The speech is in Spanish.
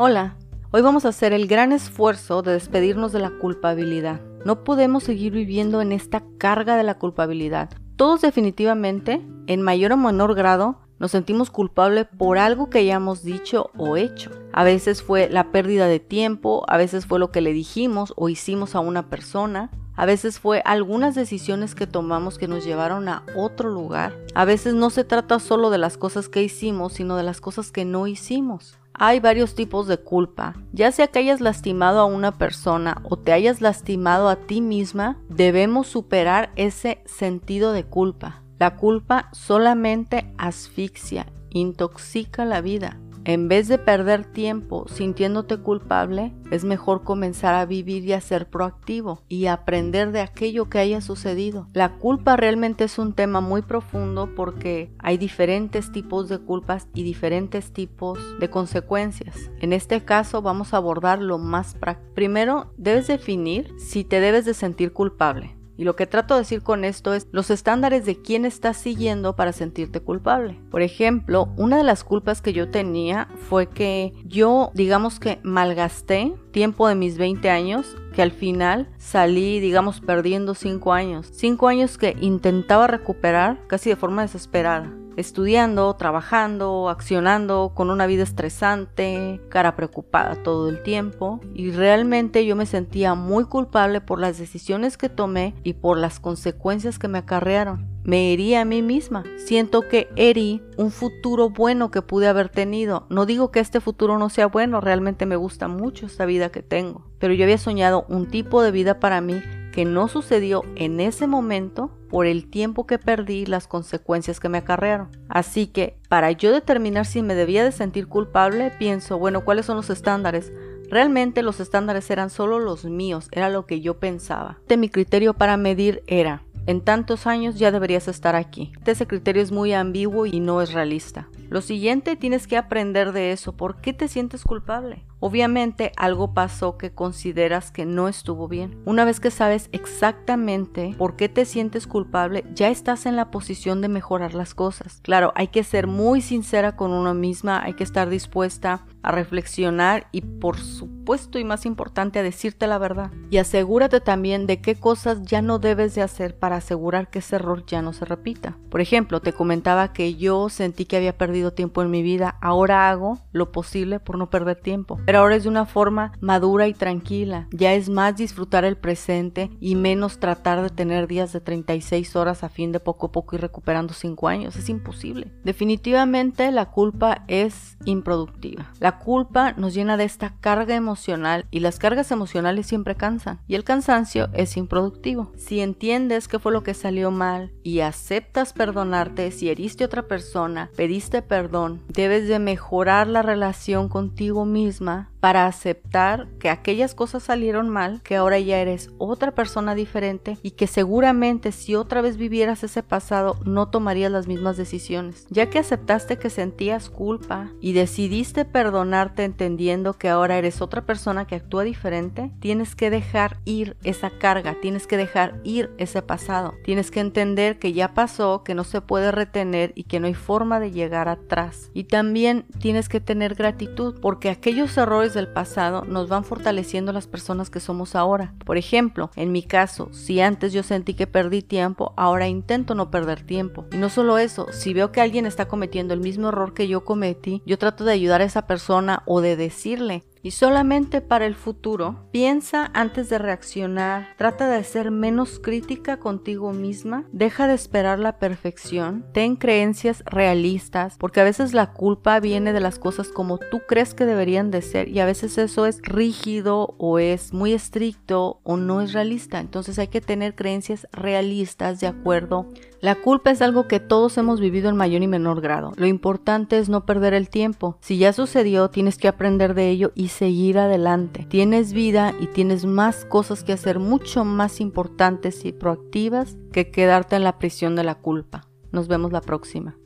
Hola, hoy vamos a hacer el gran esfuerzo de despedirnos de la culpabilidad. No podemos seguir viviendo en esta carga de la culpabilidad. Todos definitivamente, en mayor o menor grado, nos sentimos culpables por algo que hayamos dicho o hecho. A veces fue la pérdida de tiempo, a veces fue lo que le dijimos o hicimos a una persona, a veces fue algunas decisiones que tomamos que nos llevaron a otro lugar. A veces no se trata solo de las cosas que hicimos, sino de las cosas que no hicimos. Hay varios tipos de culpa. Ya sea que hayas lastimado a una persona o te hayas lastimado a ti misma, debemos superar ese sentido de culpa. La culpa solamente asfixia, intoxica la vida. En vez de perder tiempo sintiéndote culpable, es mejor comenzar a vivir y a ser proactivo y aprender de aquello que haya sucedido. La culpa realmente es un tema muy profundo porque hay diferentes tipos de culpas y diferentes tipos de consecuencias. En este caso vamos a abordar lo más práctico. Primero, debes definir si te debes de sentir culpable. Y lo que trato de decir con esto es los estándares de quién estás siguiendo para sentirte culpable. Por ejemplo, una de las culpas que yo tenía fue que yo, digamos que malgasté tiempo de mis 20 años que al final salí, digamos, perdiendo 5 años. 5 años que intentaba recuperar casi de forma desesperada estudiando, trabajando, accionando, con una vida estresante, cara preocupada todo el tiempo y realmente yo me sentía muy culpable por las decisiones que tomé y por las consecuencias que me acarrearon. Me herí a mí misma. Siento que herí un futuro bueno que pude haber tenido. No digo que este futuro no sea bueno, realmente me gusta mucho esta vida que tengo. Pero yo había soñado un tipo de vida para mí que no sucedió en ese momento por el tiempo que perdí las consecuencias que me acarrearon. Así que, para yo determinar si me debía de sentir culpable, pienso, bueno, ¿cuáles son los estándares? Realmente los estándares eran solo los míos, era lo que yo pensaba. De mi criterio para medir era, en tantos años ya deberías estar aquí. Ese criterio es muy ambiguo y no es realista. Lo siguiente tienes que aprender de eso. ¿Por qué te sientes culpable? Obviamente algo pasó que consideras que no estuvo bien. Una vez que sabes exactamente por qué te sientes culpable, ya estás en la posición de mejorar las cosas. Claro, hay que ser muy sincera con uno misma, hay que estar dispuesta a reflexionar y por supuesto y más importante a decirte la verdad. Y asegúrate también de qué cosas ya no debes de hacer para asegurar que ese error ya no se repita. Por ejemplo, te comentaba que yo sentí que había perdido tiempo en mi vida, ahora hago lo posible por no perder tiempo pero ahora es de una forma madura y tranquila. Ya es más disfrutar el presente y menos tratar de tener días de 36 horas a fin de poco a poco ir recuperando 5 años. Es imposible. Definitivamente la culpa es improductiva. La culpa nos llena de esta carga emocional y las cargas emocionales siempre cansan y el cansancio es improductivo. Si entiendes qué fue lo que salió mal y aceptas perdonarte si heriste a otra persona, pediste perdón, debes de mejorar la relación contigo misma para aceptar que aquellas cosas salieron mal, que ahora ya eres otra persona diferente y que seguramente si otra vez vivieras ese pasado no tomarías las mismas decisiones. Ya que aceptaste que sentías culpa y decidiste perdonarte entendiendo que ahora eres otra persona que actúa diferente, tienes que dejar ir esa carga, tienes que dejar ir ese pasado, tienes que entender que ya pasó, que no se puede retener y que no hay forma de llegar atrás. Y también tienes que tener gratitud porque aquellos errores del pasado nos van fortaleciendo las personas que somos ahora. Por ejemplo, en mi caso, si antes yo sentí que perdí tiempo, ahora intento no perder tiempo. Y no solo eso, si veo que alguien está cometiendo el mismo error que yo cometí, yo trato de ayudar a esa persona o de decirle, y solamente para el futuro, piensa antes de reaccionar, trata de ser menos crítica contigo misma, deja de esperar la perfección, ten creencias realistas, porque a veces la culpa viene de las cosas como tú crees que deberían de ser y a veces eso es rígido o es muy estricto o no es realista. Entonces hay que tener creencias realistas de acuerdo la culpa es algo que todos hemos vivido en mayor y menor grado. Lo importante es no perder el tiempo. Si ya sucedió, tienes que aprender de ello seguir adelante. Tienes vida y tienes más cosas que hacer mucho más importantes y proactivas que quedarte en la prisión de la culpa. Nos vemos la próxima.